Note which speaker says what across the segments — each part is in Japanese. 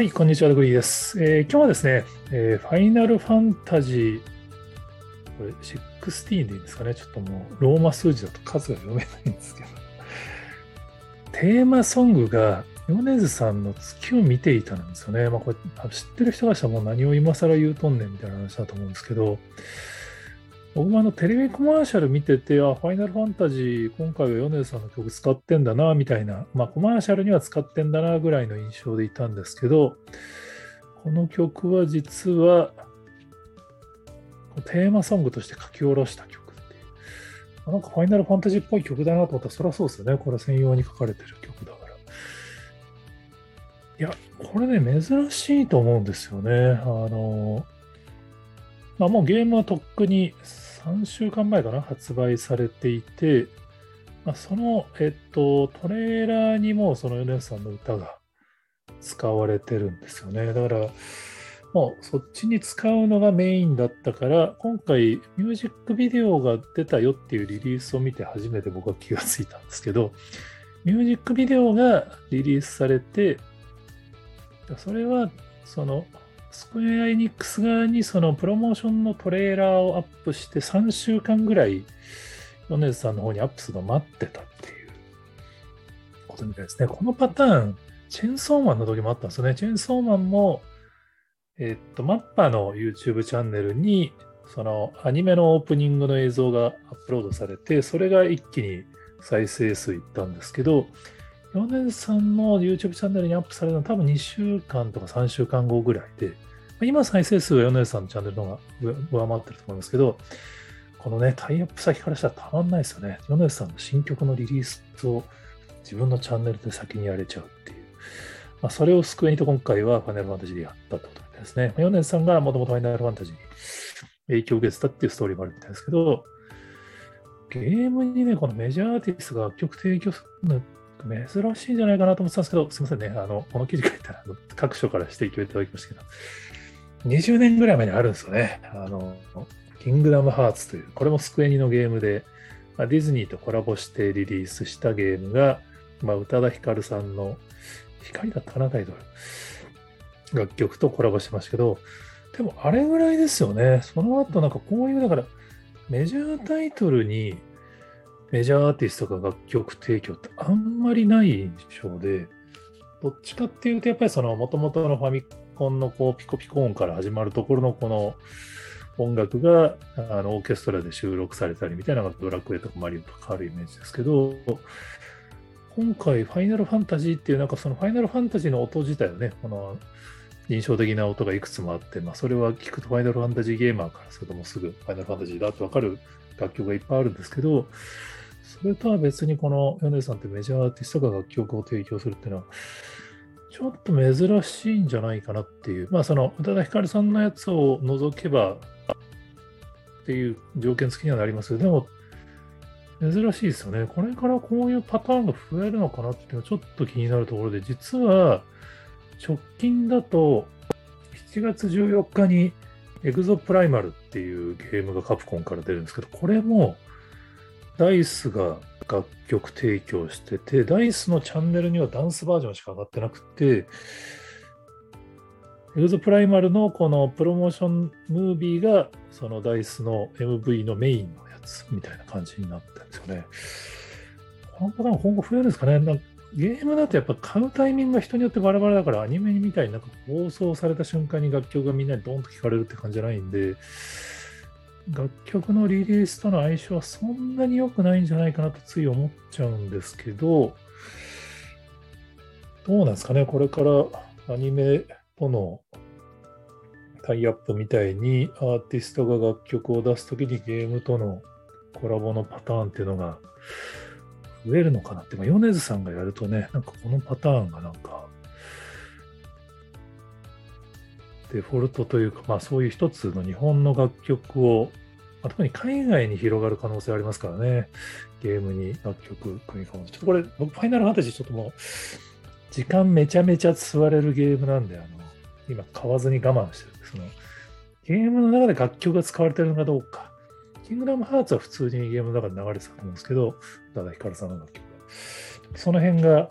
Speaker 1: はい、こんにちは、ドグリーです。えー、今日はですね、えー、ファイナルファンタジー、これ16でいいんですかね、ちょっともうローマ数字だと数が読めないんですけど、テーマソングが米津さんの月を見ていたなんですよね。まあ、これ知ってる人がしたらもう何を今更言うとんねんみたいな話だと思うんですけど、僕もあのテレビコマーシャル見てて、あ、ファイナルファンタジー、今回は米津さんの曲使ってんだな、みたいな、まあコマーシャルには使ってんだな、ぐらいの印象でいたんですけど、この曲は実は、テーマソングとして書き下ろした曲っていう。なんかファイナルファンタジーっぽい曲だなと思ったら、そりゃそうですよね。これ専用に書かれてる曲だから。いや、これね、珍しいと思うんですよね。あの、まあ、もうゲームはとっくに3週間前かな、発売されていて、まあ、その、えっと、トレーラーにもその米津さんの歌が使われてるんですよね。だから、もうそっちに使うのがメインだったから、今回ミュージックビデオが出たよっていうリリースを見て初めて僕は気がついたんですけど、ミュージックビデオがリリースされて、それはそのスクエア・エニックス側にそのプロモーションのトレーラーをアップして3週間ぐらい、米津さんの方にアップするのを待ってたっていうことみたいですね。このパターン、チェンソーマンの時もあったんですよね。チェンソーマンも、えっと、マッパの YouTube チャンネルに、そのアニメのオープニングの映像がアップロードされて、それが一気に再生数いったんですけど、米津さんの YouTube チャンネルにアップされるのは多分2週間とか3週間後ぐらいで、今再生数は米津さんのチャンネルの方が上回ってると思いますけど、このね、タイアップ先からしたらたまんないですよね。米津さんの新曲のリリースを自分のチャンネルで先にやれちゃうっていう。まあ、それを救いにと今回はファイナルファンタジーでやったってことですね。米津さんがもともとファイナルファンタジーに影響を受けてたっていうストーリーもあるみたいですけど、ゲームにね、このメジャーアーティストが楽曲提供する珍しいんじゃないかなと思ってたんですけど、すみませんね。あの、この記事書いたら各所から指摘をいただきましたけど、20年ぐらい前にあるんですよね。あの、キングダムハーツという、これもスクエニのゲームで、まあ、ディズニーとコラボしてリリースしたゲームが、まあ、宇多田ヒカルさんの、光だったかな、タイトル。楽曲とコラボしてましたけど、でもあれぐらいですよね。その後なんかこういう、だからメジャータイトルにメジャーアーティストが楽曲提供ってあんまりない印象で、どっちかっていうと、やっぱりその元々のファミコンのこうピコピコ音から始まるところのこの音楽があのオーケストラで収録されたりみたいなのがドラクエとかマリオとか変わるイメージですけど、今回ファイナルファンタジーっていうなんかそのファイナルファンタジーの音自体はね、この印象的な音がいくつもあって、まあ、それは聞くとファイナルファンタジーゲーマーからするともうすぐファイナルファンタジーだってわかる楽曲がいっぱいあるんですけど、それとは別にこの米津さんってメジャーアーティストが楽曲を提供するっていうのは、ちょっと珍しいんじゃないかなっていう。まあその宇多田ヒカルさんのやつを除けばっていう条件付きにはなりますけど、でも珍しいですよね。これからこういうパターンが増えるのかなっていうのはちょっと気になるところで、実は直近だと7月14日にエグゾプライマルっていうゲームがカプコンから出るんですけど、これもダイスが楽曲提供してて、ダイスのチャンネルにはダンスバージョンしか上がってなくて、エグゾプライマルのこのプロモーションムービーが、そのダイスの MV のメインのやつみたいな感じになってるんですよね。このパターン今後増えるんですかねなんかゲームだとやっぱ買うタイミングが人によってバラバラだから、アニメみたいになんか放送された瞬間に楽曲がみんなにドンと聴かれるって感じじゃないんで、楽曲のリリースとの相性はそんなに良くないんじゃないかなとつい思っちゃうんですけど、どうなんですかね、これからアニメとのタイアップみたいにアーティストが楽曲を出すときにゲームとのコラボのパターンっていうのが増えるのかなって、まあ、米津さんがやるとね、なんかこのパターンがなんかデフォルトというか、まあそういう一つの日本の楽曲をまあ、特に海外に広がる可能性ありますからね。ゲームに楽曲組み込む。ちょっとこれ、僕、ファイナルファンタジーちょっともう、時間めちゃめちゃ吸われるゲームなんで、あの、今買わずに我慢してるその、ゲームの中で楽曲が使われてるのかどうか。キングダムハーツは普通にゲームの中で流れてたと思うんですけど、ただヒカルさんの楽曲。その辺が、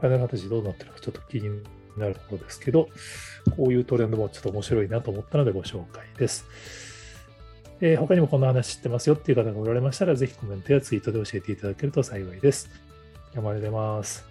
Speaker 1: ファイナルファンタジーどうなってるかちょっと気になるところですけど、こういうトレンドもちょっと面白いなと思ったのでご紹介です。えー、他にもこんな話知ってますよっていう方がおられましたら、ぜひコメントやツイートで教えていただけると幸いです。山根出ます。